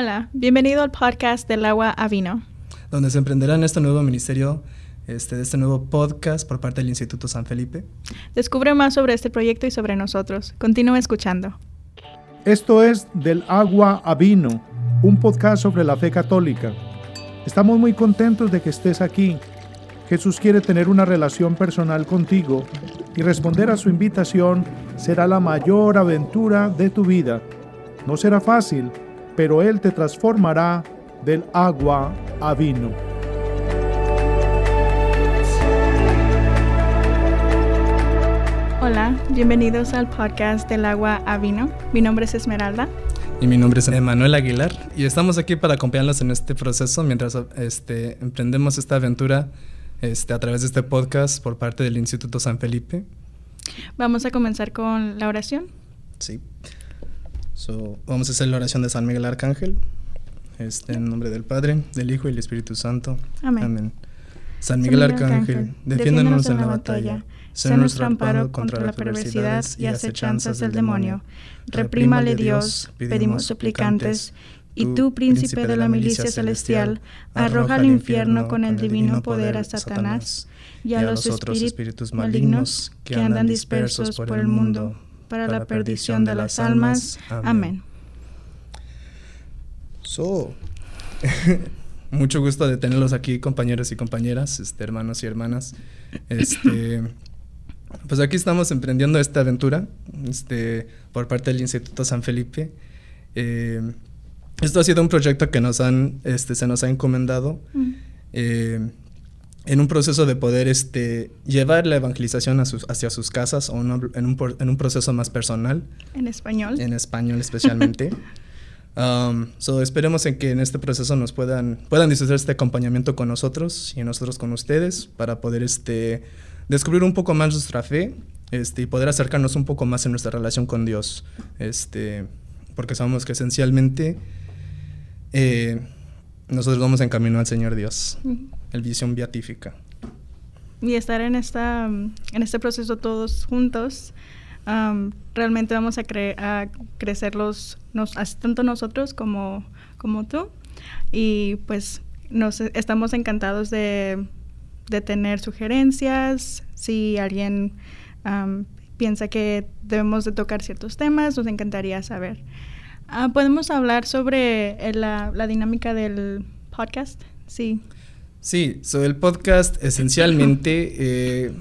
Hola, bienvenido al podcast del agua a vino. Donde se emprenderá en este nuevo ministerio, este, de este nuevo podcast por parte del Instituto San Felipe. Descubre más sobre este proyecto y sobre nosotros. Continúa escuchando. Esto es Del agua a vino, un podcast sobre la fe católica. Estamos muy contentos de que estés aquí. Jesús quiere tener una relación personal contigo y responder a su invitación será la mayor aventura de tu vida. No será fácil, pero Él te transformará del agua a vino. Hola, bienvenidos al podcast del agua a vino. Mi nombre es Esmeralda. Y mi nombre es Emanuel Aguilar y estamos aquí para acompañarlos en este proceso mientras este, emprendemos esta aventura este, a través de este podcast por parte del Instituto San Felipe. Vamos a comenzar con la oración. Sí. So, vamos a hacer la oración de San Miguel Arcángel. Este, en nombre del Padre, del Hijo y del Espíritu Santo. Amén. San Miguel, Arcángel, defiéndonos en la batalla. Sé nuestro amparo contra la perversidad y acechanzas del demonio. Reprímale Dios, pedimos suplicantes. Y tú, príncipe de la milicia celestial, arroja al infierno con el divino poder a Satanás y a los espíritus malignos que andan dispersos por el mundo para la perdición de las almas. Amén. So, mucho gusto de tenerlos aquí, compañeros y compañeras, este, hermanos y hermanas. Este, pues aquí estamos emprendiendo esta aventura este, por parte del Instituto San Felipe. Eh, esto ha sido un proyecto que nos han, este, se nos ha encomendado. Eh, en un proceso de poder este, llevar la evangelización hacia sus casas o en, un, en, un, proceso más personal. En español. En español especialmente. um, so esperemos en que en este proceso nos puedan, puedan disfrutar este acompañamiento con nosotros y nosotros con ustedes para poder este, descubrir un poco más nuestra fe este, y poder acercarnos un poco más en nuestra relación con Dios. Este, porque sabemos que esencialmente... Eh, nosotros vamos en camino al Señor Dios, el visión beatífica. Y estar en, esta, en este proceso todos juntos, realmente vamos a, a crecer nos, tanto nosotros como, como tú. Y pues nos estamos encantados de, de tener sugerencias. Si alguien piensa que debemos de tocar ciertos temas, nos encantaría saber. Ah, Podemos hablar sobre eh, la, la, dinámica del podcast, sí. Sí, sobre el podcast esencialmente, eh,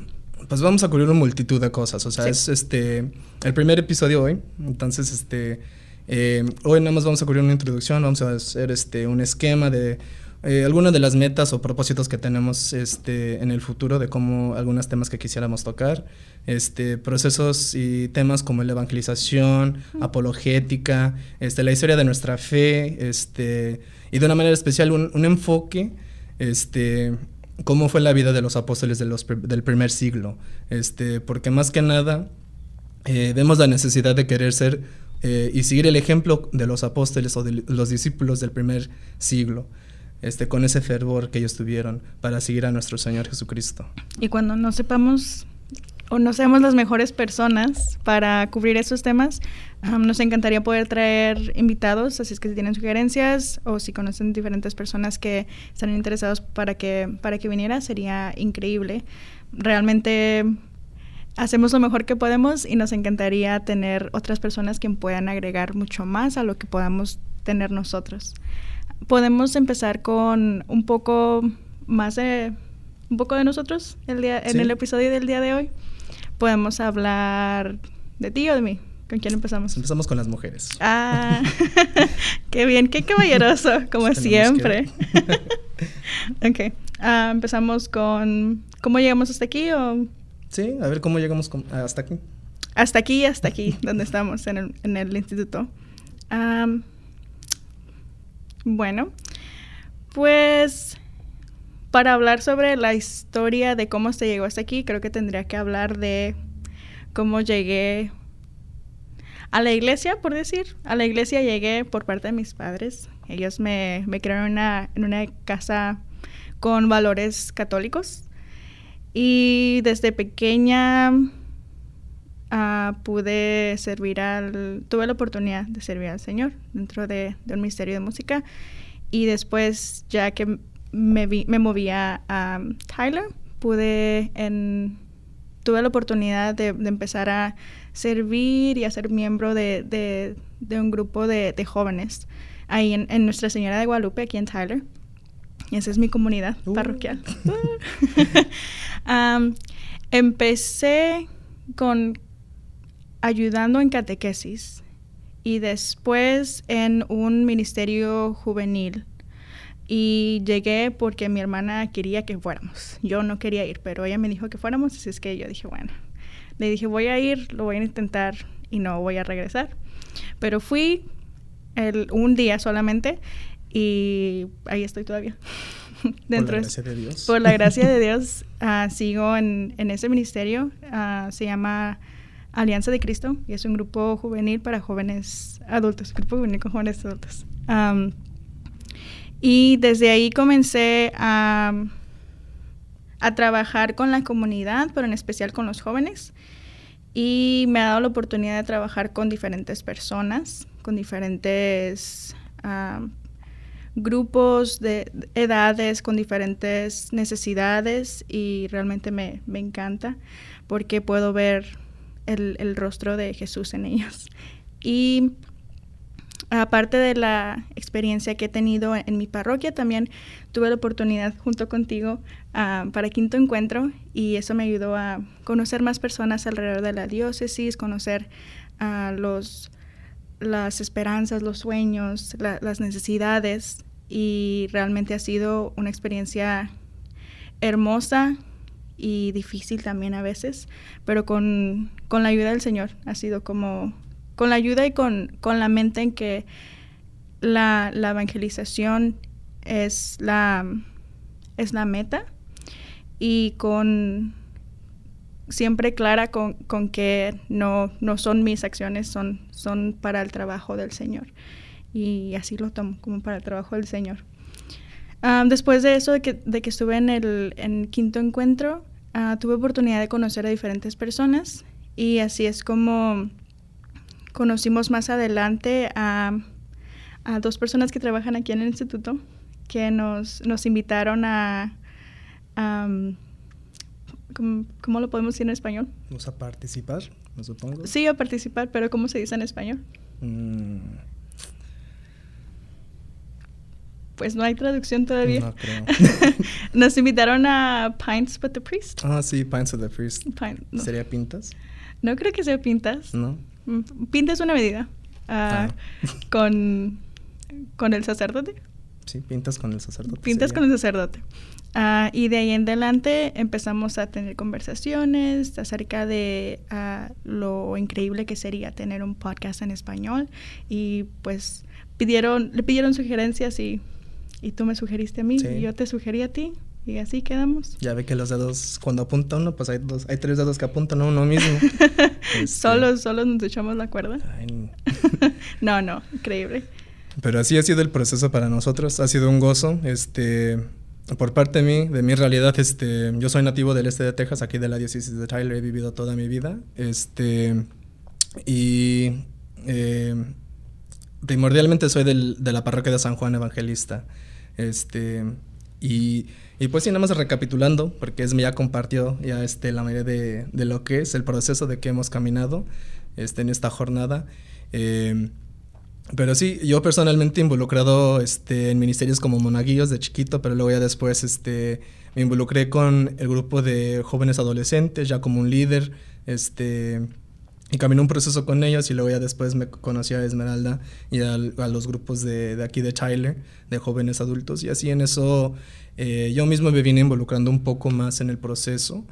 pues vamos a cubrir una multitud de cosas. O sea, es este el primer episodio hoy. Entonces, este eh, hoy nada más vamos a cubrir una introducción, vamos a hacer este un esquema de eh, algunas de las metas o propósitos que tenemos este, en el futuro de cómo algunos temas que quisiéramos tocar, este, procesos y temas como la evangelización, apologética, este, la historia de nuestra fe, este, y de una manera especial un, un enfoque, este, cómo fue la vida de los apóstoles de los, del primer siglo, este, porque más que nada eh, vemos la necesidad de querer ser eh, y seguir el ejemplo de los apóstoles o de los discípulos del primer siglo este, con ese fervor que ellos tuvieron para seguir a nuestro Señor Jesucristo. Y cuando no sepamos o no seamos las mejores personas para cubrir esos temas, nos encantaría poder traer invitados, así es que si tienen sugerencias o si conocen diferentes personas que están interesados para que, para que viniera, sería increíble. Realmente hacemos lo mejor que podemos y nos encantaría tener otras personas que puedan agregar mucho más a lo que podamos tener nosotros podemos empezar con un poco más de un poco de nosotros el día, en el episodio del día de hoy. Podemos hablar de ti o de mí. ¿Con quién empezamos? Empezamos con las mujeres. Ah, qué bien, qué caballeroso, como siempre. ok, ah, empezamos con cómo llegamos hasta aquí o... Sí, a ver cómo llegamos hasta aquí. Hasta aquí, hasta aquí, donde estamos, en el, en el instituto. Bueno, pues para hablar sobre la historia de cómo se llegó hasta aquí, creo que tendría que hablar de cómo llegué a la iglesia, por decir. A la iglesia llegué por parte de mis padres. Ellos me, crearon una, en una casa con valores católicos. Y desde pequeña ah, pude servir al, tuve la oportunidad de servir al Señor dentro de, de un ministerio de música y después ya que me, vi, me movía a Tyler, pude en, tuve la oportunidad de, de empezar a servir y a ser miembro de, de, de un grupo de, de jóvenes ahí en, en, Nuestra Señora de Guadalupe, aquí en Tyler. Y esa es mi comunidad uh. parroquial. um, empecé con ayudando en catequesis y después en un ministerio juvenil. Y llegué porque mi hermana quería que fuéramos. Yo no quería ir, pero ella me dijo que fuéramos, así es que yo dije, bueno, le dije, voy a ir, lo voy a intentar y no voy a regresar. Pero fui el, un día solamente y ahí estoy todavía. Dentro por la gracia de Dios. Por la gracia de Dios, uh, sigo en, en, ese ministerio. Uh, se llama Alianza de Cristo y es un grupo juvenil para jóvenes adultos, grupo juvenil con jóvenes adultos. Um, y desde ahí comencé a, a trabajar con la comunidad, pero en especial con los jóvenes. Y me ha dado la oportunidad de trabajar con diferentes personas, con diferentes grupos de edades, con diferentes necesidades y realmente me, me encanta porque puedo ver el, el rostro de Jesús en ellos. Y aparte de la experiencia que he tenido en mi parroquia, también tuve la oportunidad junto contigo uh, para Quinto Encuentro y eso me ayudó a conocer más personas alrededor de la diócesis, conocer uh, los, las esperanzas, los sueños, la, las necesidades y realmente ha sido una experiencia hermosa y difícil también a veces, pero con, con la ayuda del Señor ha sido como, con la ayuda y con, con la mente en que la, la evangelización es la, es la meta y con siempre clara con, con que no, no son mis acciones, son, son para el trabajo del Señor. Y así lo tomo, como para el trabajo del Señor. Um, después de eso, de que, de que estuve en el en quinto encuentro, uh, tuve oportunidad de conocer a diferentes personas y así es como conocimos más adelante a, a dos personas que trabajan aquí en el instituto que nos, nos invitaron a... Um, ¿cómo, ¿cómo, lo podemos decir en español? ¿Vamos a participar, me supongo? Sí, a participar, pero ¿cómo se dice en español? Mm pues no hay traducción todavía. No creo. Nos invitaron a Pints with the Priest. Ah, sí, Pints with the Priest. No. ¿Sería pintas? No creo que sea pintas. No. Pinta es una medida. Uh, ah. con, con el sacerdote. Sí, pintas con el sacerdote. Pintas sería. con el sacerdote. Uh, y de ahí en adelante empezamos a tener conversaciones acerca de uh, lo increíble que sería tener un podcast en español. Y pues pidieron, le pidieron sugerencias y y tú me sugeriste a mí sí. y yo te sugerí a ti y así quedamos. Ya ve que los dedos, cuando apunta uno, pues hay dos, hay tres dedos que apuntan a uno mismo. este... Solos, solos nos echamos la cuerda. Ay, no, no, increíble. Pero así ha sido el proceso para nosotros, ha sido un gozo, este, por parte de mí, de mi realidad, este, yo soy nativo del este de Texas, aquí de la diócesis de Tyler, he vivido toda mi vida, este, y eh, primordialmente soy del, de la parroquia de San Juan Evangelista. Este, y, y, pues sí, nada más recapitulando, porque es ya compartió ya este, la mayoría de, de, lo que es el proceso de que hemos caminado este, en esta jornada. Eh, pero sí, yo personalmente involucrado este, en ministerios como monaguillos de chiquito, pero luego ya después este, me involucré con el grupo de jóvenes adolescentes, ya como un líder. Este, y caminé un proceso con ellos y luego ya después me conocí a Esmeralda y a, los grupos de, de, aquí de Tyler, de jóvenes adultos. Y así en eso eh, yo mismo me vine involucrando un poco más en el proceso.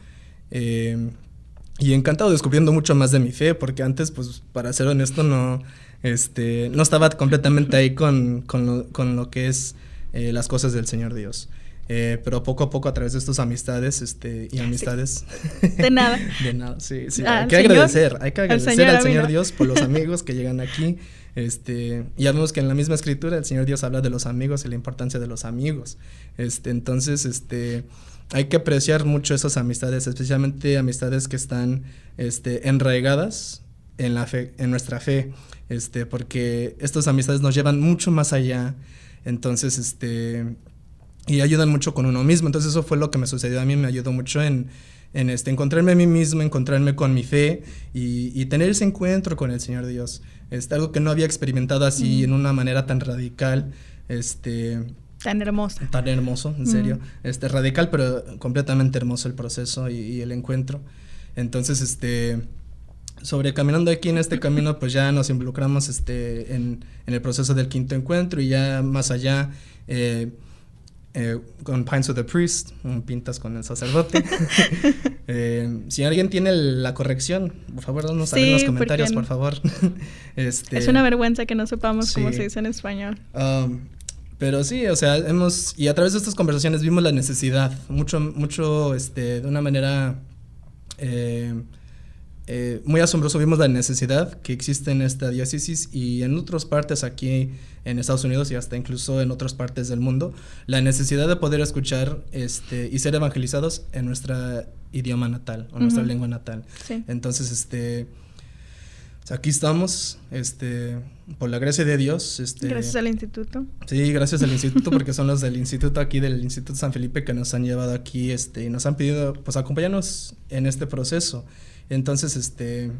Eh, y encantado descubriendo mucho más de mi fe, porque antes, pues para ser honesto, no, este, no estaba completamente ahí con, con, lo, con lo que es eh, las cosas del Señor Dios. Eh, pero poco a poco a través de estas amistades este, y amistades. De nada. de nada, sí, sí. Ah, hay que Señor, agradecer, hay que al agradecer Señor al Señor. Dios por los amigos que llegan aquí. Este, y ya vemos que en la misma escritura el Señor Dios habla de los amigos y la importancia de los amigos. Este, entonces, este, hay que apreciar mucho esas amistades, especialmente amistades que están este, enraigadas en la fe, en nuestra fe, este, porque estas amistades nos llevan mucho más allá. Entonces, este, y ayudan mucho con uno mismo. Entonces eso fue lo que me sucedió a mí, me ayudó mucho en, en este, encontrarme a mí mismo, encontrarme con mi fe y, y tener ese encuentro con el Señor Dios. Este, algo que no había experimentado así en una manera tan radical, este, Tan hermosa. tan hermoso, en serio. Este, radical, pero completamente hermoso el proceso y, y el encuentro. Entonces, este, sobre caminando aquí en este camino, pues ya nos involucramos este, en, en el proceso del quinto encuentro y ya más allá, eh, eh, con Pines of the Priest, un pintas con el sacerdote. Eh, si alguien tiene la corrección, por favor, danos saber en los Sí, comentarios, por favor. este, Es una vergüenza que no sepamos cómo sí. se dice en español. Um, pero sí, o sea, hemos, y a través de estas conversaciones vimos la necesidad, mucho, mucho, este, de una manera eh, eh, muy asombroso, vimos la necesidad que existe en esta diócesis y en otras partes aquí en Estados Unidos y hasta incluso en otras partes del mundo, la necesidad de poder escuchar este, y ser evangelizados en nuestra idioma natal o nuestra Ujú. lengua natal. Sí. Entonces, este, sea, aquí estamos, este, por la gracia de Dios, este, Gracias al instituto. Sí, gracias al instituto, porque son los del instituto aquí, del Instituto San Felipe, que nos han llevado aquí, este, y nos han pedido, pues, acompañarnos en este proceso. Entonces, este,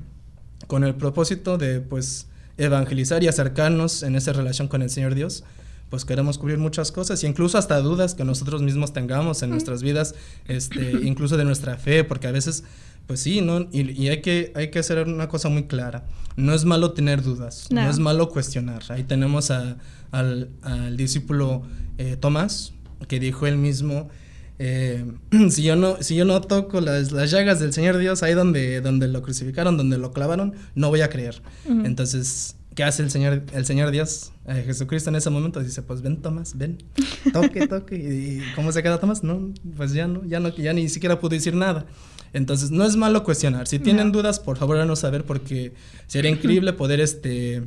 con el propósito de, pues, evangelizar y acercarnos en esa relación con el Señor Dios, pues queremos cubrir muchas cosas, incluso hasta dudas que nosotros mismos tengamos en nuestras vidas, este, incluso de nuestra fe, porque a veces, pues sí, ¿no? Y, y hay, que, hay que hacer una cosa muy clara. No es malo tener dudas, no, No. es malo cuestionar. Ahí tenemos a- al, al discípulo eh, Tomás, que dijo él mismo, eh, si, yo no, si yo no toco las, las llagas del Señor Dios ahí donde, donde lo crucificaron, donde lo clavaron, no voy a creer. Ujú. Entonces, ¿qué hace el Señor, el Señor Dios? Eh, Jesucristo en ese momento dice, pues ven Tomás, ven, toque, toque. ¿Y cómo se queda Tomás? No, pues ya no, ya no, ya ni siquiera pudo decir nada. Entonces, no es malo cuestionar. Si tienen No. dudas, por favor, háganos saber porque sería increíble poder este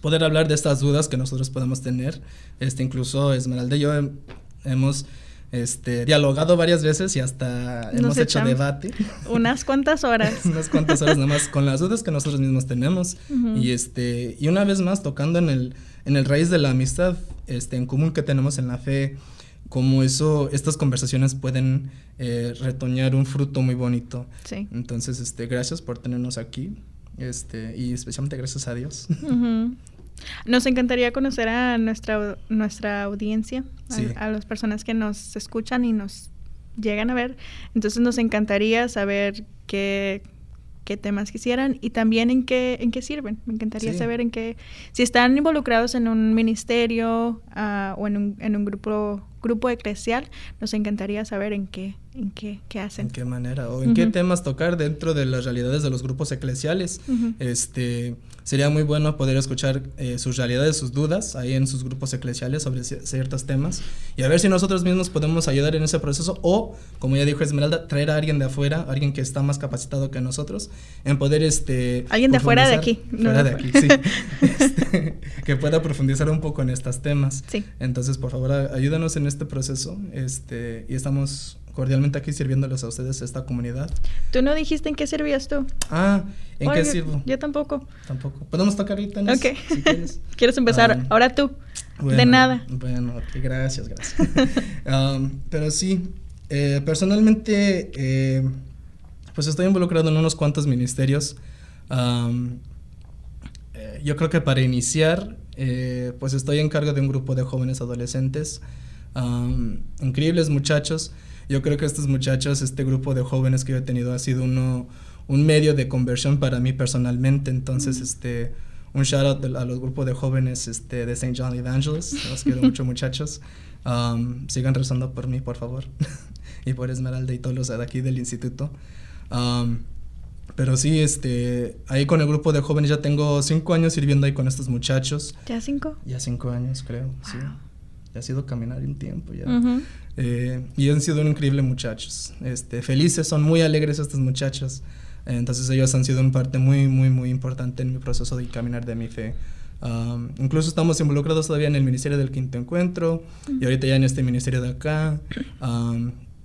poder hablar de estas dudas que nosotros podemos tener. Este, incluso Esmeralda y yo hem- hemos este, dialogado varias veces y hasta Nos hemos hecho debate. Unas cuantas horas. unas cuantas horas nada más con las dudas que nosotros mismos tenemos y este y una vez más tocando en el en el raíz de la amistad este en común que tenemos en la fe como eso estas conversaciones pueden eh, retoñar un fruto muy bonito Sí. entonces este gracias por tenernos aquí este y especialmente gracias a Dios Ujú. Nos encantaría conocer a nuestra, nuestra audiencia, a- Sí. a, las personas que nos escuchan y nos llegan a ver. Entonces nos encantaría saber qué, qué temas quisieran y también en qué, en qué sirven. Me encantaría Sí. saber en qué, si están involucrados en un ministerio ah, o en un, en un grupo, grupo eclesial, nos encantaría saber en qué, en qué, qué hacen. en qué manera o en qué temas tocar dentro de las realidades de los grupos eclesiales. Este sería muy bueno poder escuchar eh, sus realidades, sus dudas ahí en sus grupos eclesiales sobre ci- ciertos temas y a ver si nosotros mismos podemos ayudar en ese proceso o, como ya dijo Esmeralda, traer a alguien de afuera, alguien que está más capacitado que nosotros en poder este Alguien de afuera de aquí, no fuera de aquí, sí, Este, que pueda profundizar un poco en estos temas. Sí. Entonces, por favor, ayúdanos en este proceso, este y estamos cordialmente aquí sirviéndoles a ustedes esta comunidad. Tú no dijiste en qué servías tú. Ah, ¿en qué sirvo? Yo tampoco. Tampoco. ¿Podemos tocar ahorita? Ok. Si quieres. ¿Quieres empezar? Ah, Ahora tú. de nada. Bueno, gracias, gracias. Um, pero sí, eh, personalmente, eh, pues estoy involucrado en unos cuantos ministerios. Um, eh, yo creo que para iniciar, pues estoy en cargo de un grupo de jóvenes adolescentes, um, increíbles muchachos. Yo creo que estos muchachos, este grupo de jóvenes que yo he tenido ha sido uno, un medio de conversión para mí personalmente. Entonces, este, un shout out a los grupos de jóvenes este, de St. John Evangelist. Los quiero mucho, muchachos. Um, sigan rezando por mí, por favor. y por Esmeralda y todos los de aquí del instituto. Um, pero sí, este, ahí con el grupo de jóvenes ya tengo cinco años sirviendo ahí con estos muchachos. ¿Ya cinco? Ya cinco años, creo, sí. Ya ha sido caminar un tiempo ya. Eh, y han sido increíbles muchachos, este, felices, son muy alegres estos muchachos. Entonces ellos han sido una parte muy, muy, muy importante en mi proceso de caminar de mi fe. incluso estamos involucrados todavía en el Ministerio del Quinto Encuentro y ahorita ya en este ministerio de acá.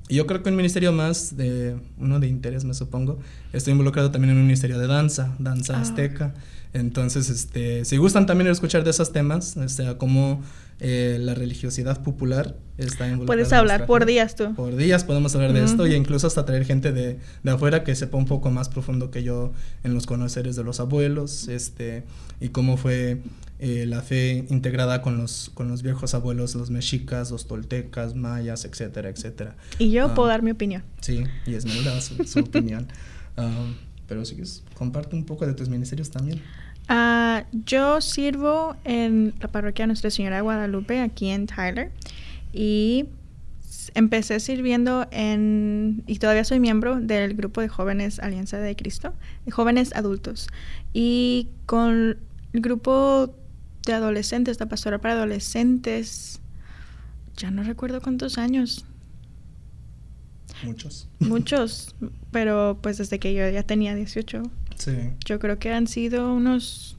y yo creo que un ministerio más, de uno de interés me supongo, estoy involucrado también en un ministerio de danza, danza ah. azteca. Entonces, este, si gustan también escuchar de esos temas, o sea, cómo eh, la religiosidad popular está involucrada. Puedes hablar por días tú. Por días podemos hablar de esto y incluso hasta traer gente de, de, afuera que sepa un poco más profundo que yo en los conoceres de los abuelos, este, y cómo fue eh, la fe integrada con los, con los viejos abuelos, los mexicas, los toltecas, mayas, etcétera, etcétera. Y yo puedo ah, dar mi opinión. Sí, y es su, su opinión. Um, pero si quieres, comparte un poco de tus ministerios también. Uh, yo sirvo en la parroquia Nuestra Señora de Guadalupe, aquí en Tyler. Y empecé sirviendo en, y todavía soy miembro del grupo de jóvenes Alianza de Cristo, jóvenes adultos. Y con el grupo de adolescentes, la pastora para adolescentes, ya no recuerdo cuántos años, Muchos. Muchos, pero pues desde que yo ya tenía 18. Sí. Yo creo que han sido unos,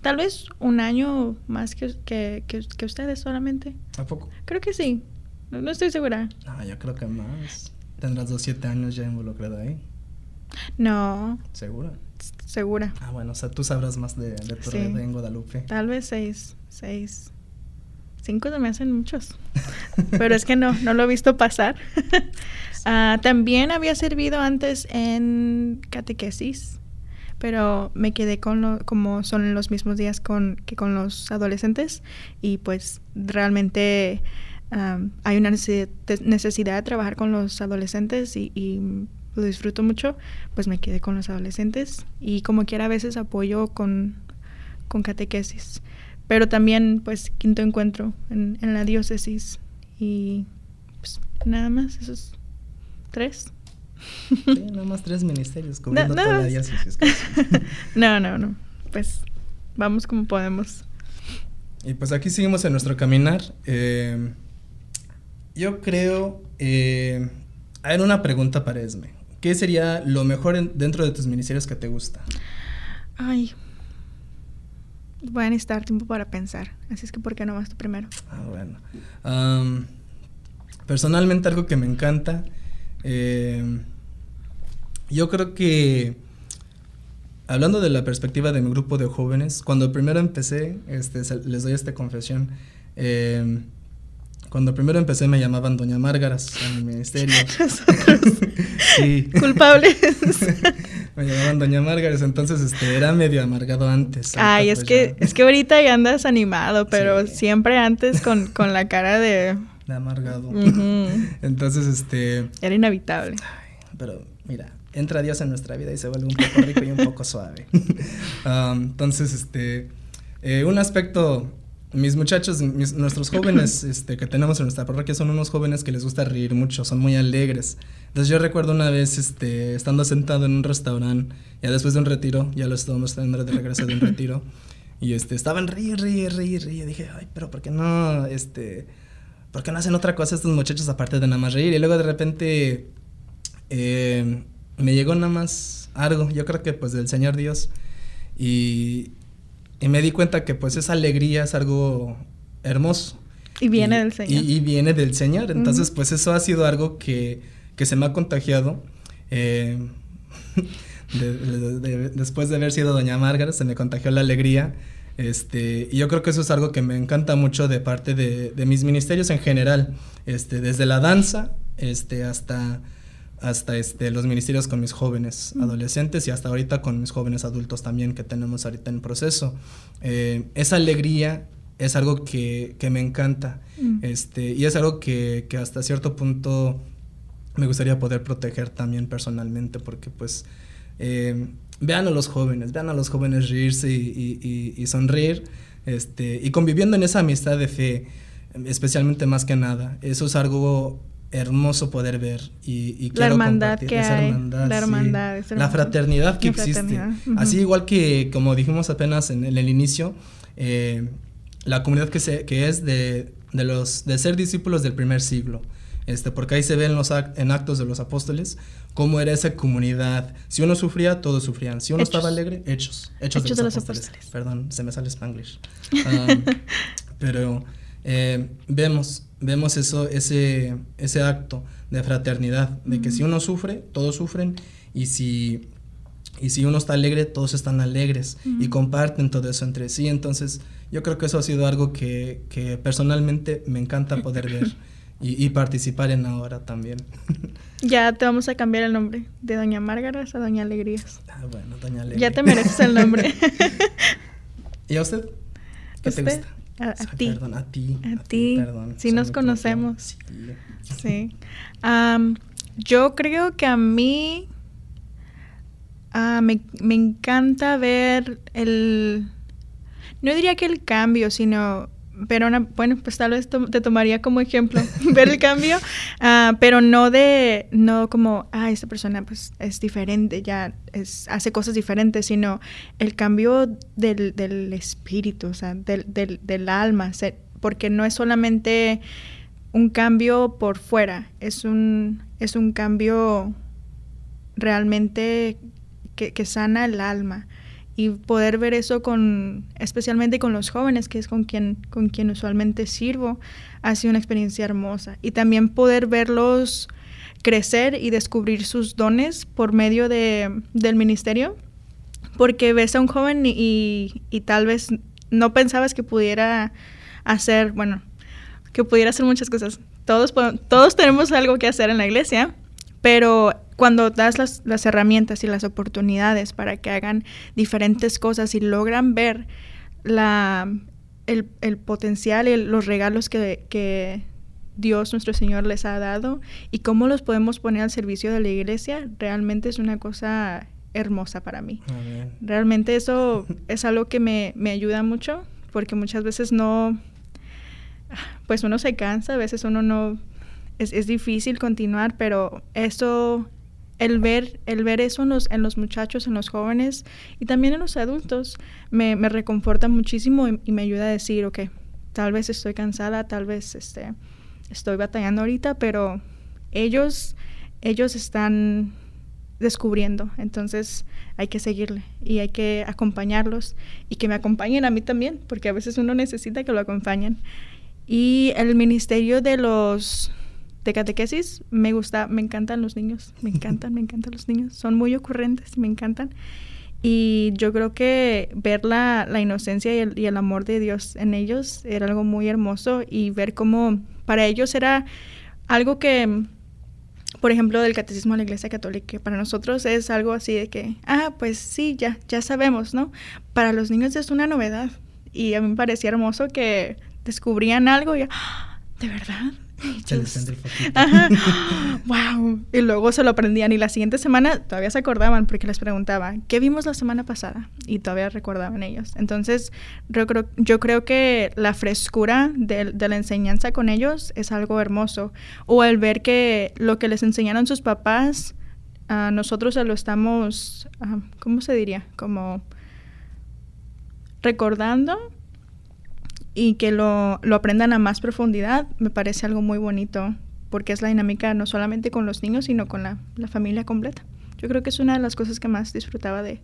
tal vez un año más que, que, que, ustedes solamente. ¿A poco? Creo que sí, no, estoy segura. Ah, yo creo que más. Tendrás dos, siete años ya involucrada ahí. No. ¿Segura? Segura. Ah, bueno, o sea, tú sabrás más de, de tu red en Guadalupe. Tal vez seis, seis. Cinco se me hacen muchos. Pero es que no, no lo he visto pasar. Ah, también había servido antes en catequesis, pero me quedé con lo, como son los mismos días con, que con los adolescentes y pues realmente hay una necesidad de trabajar con los adolescentes y, y, lo disfruto mucho, pues me quedé con los adolescentes y como quiera a veces apoyo con, con catequesis. Pero también pues quinto encuentro en, en la diócesis y pues nada más, eso es ¿Tres? Sí, nada más tres ministerios cubriendo no, toda la diócesis. no, no, no. Pues vamos como podemos. Y pues aquí seguimos en nuestro caminar. Eh, yo creo. Eh, hay una pregunta para Esme. ¿Qué sería lo mejor dentro de tus ministerios que te gusta? Ay. Voy a necesitar tiempo para pensar. Así es que, ¿por qué no vas tú primero? Ah, bueno. personalmente, algo que me encanta eh, yo creo que, hablando de la perspectiva de mi grupo de jóvenes, cuando primero empecé, este, les doy esta confesión, eh, cuando primero empecé me llamaban Doña Márgaras en el ministerio. sí. Culpables. me llamaban Doña Márgaras, entonces este, era medio amargado antes. Ay, es pues que, es que ahorita ya andas animado, pero siempre antes con, con la cara de de amargado. Entonces, este... Era inevitable. pero mira, entra Dios en nuestra vida y se vuelve un poco rico y un poco suave. Um, entonces, este... Eh, un aspecto... Mis muchachos, nuestros jóvenes este, que tenemos en nuestra parroquia son unos jóvenes que les gusta reír mucho, son muy alegres. Entonces yo recuerdo una vez este, estando sentado en un restaurante, ya después de un retiro, ya lo estábamos trayendo de regreso de un retiro, y este, estaban reír, reír, reír, reír. Dije, ay, pero ¿por qué no, este, ¿por qué no hacen otra cosa estos muchachos aparte de nada más reír? Y luego de repente eh, me llegó nada más algo, yo creo que pues del Señor Dios. Y, y, me di cuenta que pues esa alegría es algo hermoso. Y viene del Señor. Y, viene del Señor. Entonces pues eso ha sido algo que, que se me ha contagiado. Eh, después de haber sido Doña Margaret, se me contagió la alegría este, y yo creo que eso es algo que me encanta mucho de parte de, de mis ministerios en general, este, desde la danza este, hasta, hasta este, los ministerios con mis jóvenes adolescentes y hasta ahorita con mis jóvenes adultos también que tenemos ahorita en proceso. Eh, esa alegría es algo que, que me encanta mm. este, y es algo que, que hasta cierto punto me gustaría poder proteger también personalmente porque pues eh, vean a los jóvenes, vean a los jóvenes reírse y, sonreír, este, y conviviendo en esa amistad de fe, especialmente más que nada. Eso es algo hermoso poder ver y, la hermandad que hay, la hermandad, la fraternidad que existe. Así igual que como dijimos apenas en, el inicio, eh, la comunidad que, se, que es de de, los, de ser discípulos del primer siglo. Este, porque ahí se ven los en actos de los apóstoles cómo era esa comunidad. Si uno sufría, todos sufrían. Si uno estaba alegre, hechos. Hechos, de, los, apóstoles. Perdón, se me sale spanglish. pero eh, vemos, vemos eso, ese, ese acto de fraternidad, de que si uno sufre, todos sufren, y si, y si uno está alegre, todos están alegres y comparten todo eso entre sí. Entonces, yo creo que eso ha sido algo que, que personalmente me encanta poder ver. Y, participar en ahora también. Ya te vamos a cambiar el nombre de Doña Márgaras a Doña Alegrías. Ah, bueno, Doña Alegrías. Ya te mereces el nombre. ¿Y a usted? ¿Qué te gusta? A, ti. Perdón, a ti. A, ti. Perdón. Sí nos conocemos. Sí. yo creo que a mí ah, me, me encanta ver el... No diría que el cambio, sino pero bueno, pues tal vez te tomaría como ejemplo ver el cambio, ah, pero no de, no como, ah, esta persona pues es diferente, ya es, hace cosas diferentes, sino el cambio del, del espíritu, o sea, del, del, del alma, porque no es solamente un cambio por fuera, es un, es un cambio realmente que, que sana el alma y poder ver eso con especialmente con los jóvenes que es con quien con quien usualmente sirvo ha sido una experiencia hermosa. Y también poder verlos crecer y descubrir sus dones por medio de, del ministerio porque ves a un joven y, y, tal vez no pensabas que pudiera hacer bueno que pudiera hacer muchas cosas. Todos todos tenemos algo que hacer en la iglesia pero cuando das las, las, herramientas y las oportunidades para que hagan diferentes cosas y logran ver la, el, el potencial y los regalos que, que, Dios nuestro Señor les ha dado y cómo los podemos poner al servicio de la iglesia, realmente es una cosa hermosa para mí. Realmente eso es algo que me, me ayuda mucho porque muchas veces no, pues uno se cansa, a veces uno no, es, es difícil continuar, pero eso el ver, el ver eso en los, los muchachos, en los jóvenes y también en los adultos me, me reconforta muchísimo y, me ayuda a decir, ok, tal vez estoy cansada, tal vez este, estoy batallando ahorita, pero ellos, ellos están descubriendo, entonces hay que seguirle y hay que acompañarlos y que me acompañen a mí también, porque a veces uno necesita que lo acompañen. Y el ministerio de los de catequesis me gusta, me encantan los niños, me encantan, me encantan los niños, son muy ocurrentes, me encantan. Y yo creo que ver la, la inocencia y el, y el, amor de Dios en ellos era algo muy hermoso y ver cómo para ellos era algo que, por ejemplo, del catecismo de la Iglesia Católica, para nosotros es algo así de que, ah, pues sí, ya, ya sabemos, ¿no? Para los niños es una novedad y a mí me parecía hermoso que descubrían algo y, ¡Ah! ¿de verdad? Ajá. wow. Y luego se lo aprendían y la siguiente semana todavía se acordaban porque les preguntaba, ¿qué vimos la semana pasada? Y todavía recordaban ellos. Entonces, yo creo, yo creo que la frescura de, de la enseñanza con ellos es algo hermoso. O el ver que lo que les enseñaron sus papás, a nosotros se lo estamos, ¿cómo se diría? Como recordando y que lo, lo, aprendan a más profundidad, me parece algo muy bonito, porque es la dinámica no solamente con los niños, sino con la, la familia completa. Yo creo que es una de las cosas que más disfrutaba de,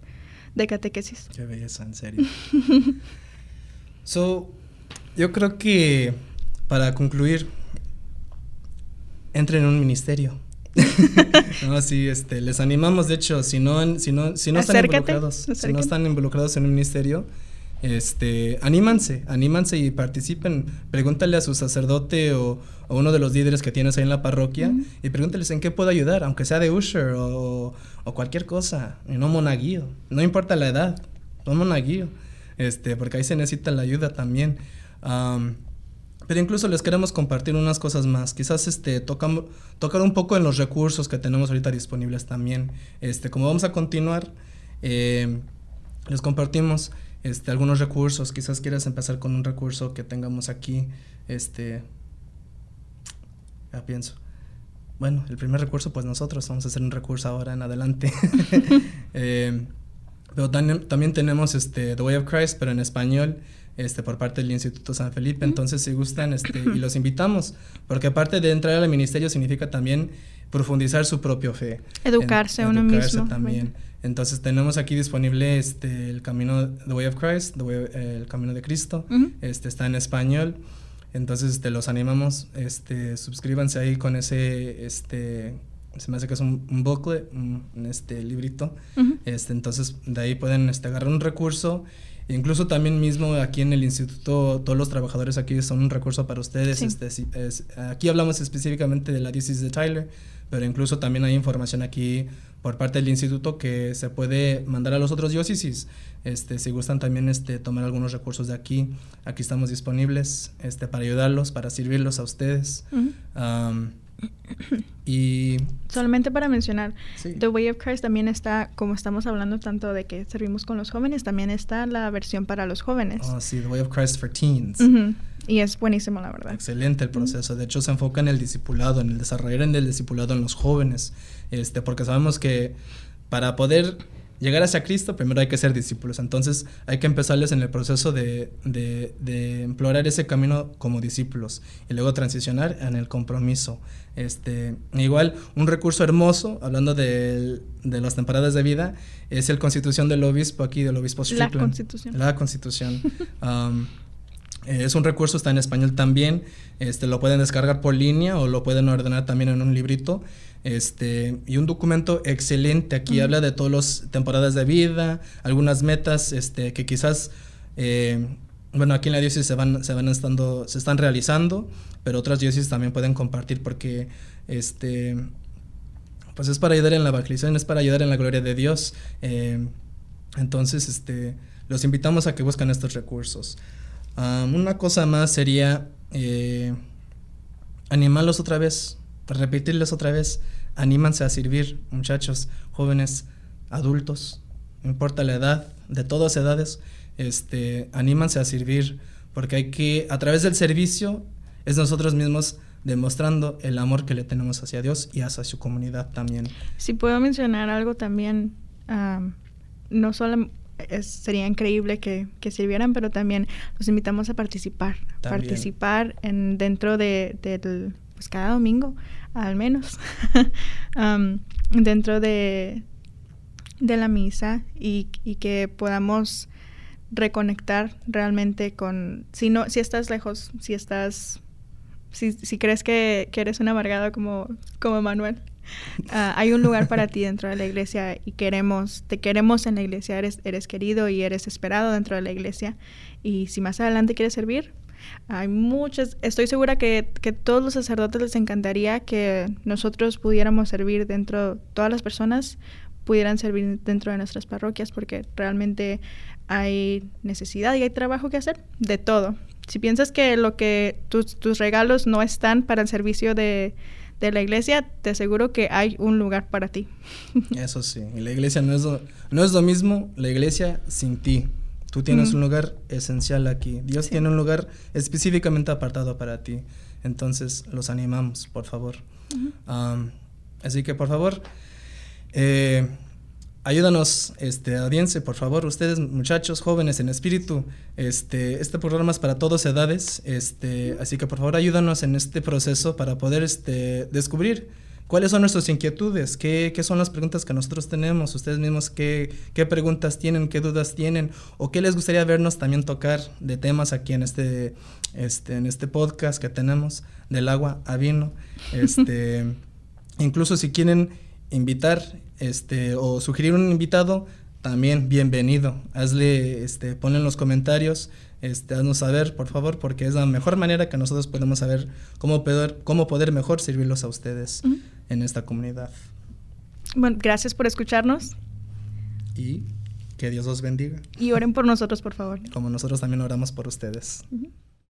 de catequesis. Qué belleza, en serio. so, yo creo que para concluir, entren en un ministerio. no, sí, este, les animamos, de hecho, si no, si no, si no están involucrados, si no están involucrados en un ministerio, este, anímanse, anímanse y participen. Pregúntale a su sacerdote o, a uno de los líderes que tienes ahí en la parroquia y pregúntales en qué puedo ayudar, aunque sea de usher o, cualquier cosa, y no monaguillo, no importa la edad, no monaguillo, este, porque ahí se necesita la ayuda también. pero incluso les queremos compartir unas cosas más. Quizás este, tocar un poco en los recursos que tenemos ahorita disponibles también. Este, como vamos a continuar, eh, les compartimos este, algunos recursos. Quizás quieras empezar con un recurso que tengamos aquí. Este, ya pienso. Bueno, el primer recurso, pues nosotros vamos a hacer un recurso ahora en adelante. Eh, pero también, también, tenemos este, The Way of Christ, pero en español. este, por parte del Instituto San Felipe. Entonces, si gustan, este, y los invitamos, porque aparte de entrar al ministerio significa también profundizar su propia fe. Educarse uno mismo. también. Entonces tenemos aquí disponible este el camino The Way of Christ, el camino de Cristo. Este está en español. Entonces te este, los animamos, este suscríbanse ahí con ese este se me hace que es un, booklet, un, este librito. Este entonces de ahí pueden este, agarrar un recurso Incluso también mismo aquí en el instituto, todos los trabajadores aquí son un recurso para ustedes. Este, aquí hablamos específicamente de la diócesis de Tyler, pero incluso también hay información aquí por parte del instituto que se puede mandar a los otros diócesis. Este, si gustan también este, tomar algunos recursos de aquí, aquí estamos disponibles este, para ayudarlos, para servirlos a ustedes. y solamente para mencionar, The Way of Christ también está, como estamos hablando tanto de que servimos con los jóvenes, también está la versión para los jóvenes. Oh, sí, The Way of Christ for Teens. Y es buenísimo, la verdad. Excelente el proceso. De hecho, se enfoca en el discipulado, en el desarrollo del discipulado en los jóvenes. Este, porque sabemos que para poder llegar hacia Cristo, primero hay que ser discípulos. Entonces hay que empezarles en el proceso de, de, de, implorar ese camino como discípulos y luego transicionar en el compromiso. Este, igual, un recurso hermoso, hablando de, de las temporadas de vida, es el constitución del obispo aquí, del obispo Strickland. La constitución. La constitución. Um, eh, es un recurso, está en español también. Este, lo pueden descargar por línea o lo pueden ordenar también en un librito. Este, y un documento excelente. Aquí habla de todas las temporadas de vida, algunas metas este, que quizás, eh, bueno, aquí en la diócesis se van, se van estando, se están realizando, pero otras diócesis también pueden compartir porque, este, pues es para ayudar en la evangelización, es para ayudar en la gloria de Dios. Eh, entonces, este, los invitamos a que busquen estos recursos. Una cosa más sería eh, animarlos otra vez repetirles otra vez, anímanse a servir, muchachos, jóvenes, adultos, no importa la edad, de todas edades, este, anímanse a servir, porque hay que, a través del servicio, es nosotros mismos demostrando el amor que le tenemos hacia Dios y hacia su comunidad también. Si puedo mencionar algo también, no solo sería increíble que, que, sirvieran, pero también los invitamos a participar, participar en, dentro de, del, pues cada domingo, al menos, dentro de, de la misa y, y, que podamos reconectar realmente con, si no, si estás lejos, si estás, si, si crees que, que, eres un amargado como, como Manuel, ah, hay un lugar para ti dentro de la iglesia y queremos, te queremos en la iglesia, eres, eres querido y eres esperado dentro de la iglesia. Y si más adelante quieres servir, hay muchas, estoy segura que, que todos los sacerdotes les encantaría que nosotros pudiéramos servir dentro, todas las personas pudieran servir dentro de nuestras parroquias porque realmente hay necesidad y hay trabajo que hacer de todo. Si piensas que lo que tus, tus regalos no están para el servicio de, de la iglesia, te aseguro que hay un lugar para ti. Eso sí, y la iglesia no es, no es lo mismo, la iglesia sin ti. Tú tienes un lugar esencial aquí. Dios tiene un lugar específicamente apartado para ti. Entonces, los animamos, por favor. así que, por favor, eh, ayúdanos, este, audiencia, por favor, ustedes, muchachos, jóvenes en espíritu. Este, este programa es para todas edades. Este, así que, por favor, ayúdanos en este proceso para poder este, descubrir ¿Cuáles son nuestras inquietudes? ¿Qué, ¿Qué, son las preguntas que nosotros tenemos? Ustedes mismos, ¿qué, ¿qué preguntas tienen? ¿Qué dudas tienen? ¿O qué les gustaría vernos también tocar de temas aquí en este, este, en este podcast que tenemos del agua a vino? Este, incluso si quieren invitar este, o sugerir un invitado, también bienvenido. Hazle, este, ponle en los comentarios, este, haznos saber, por favor, porque es la mejor manera que nosotros podemos saber cómo poder, cómo poder mejor servirlos a ustedes en esta comunidad. Bueno, gracias por escucharnos. Y que Dios los bendiga. Y oren por nosotros, por favor. Como nosotros también oramos por ustedes.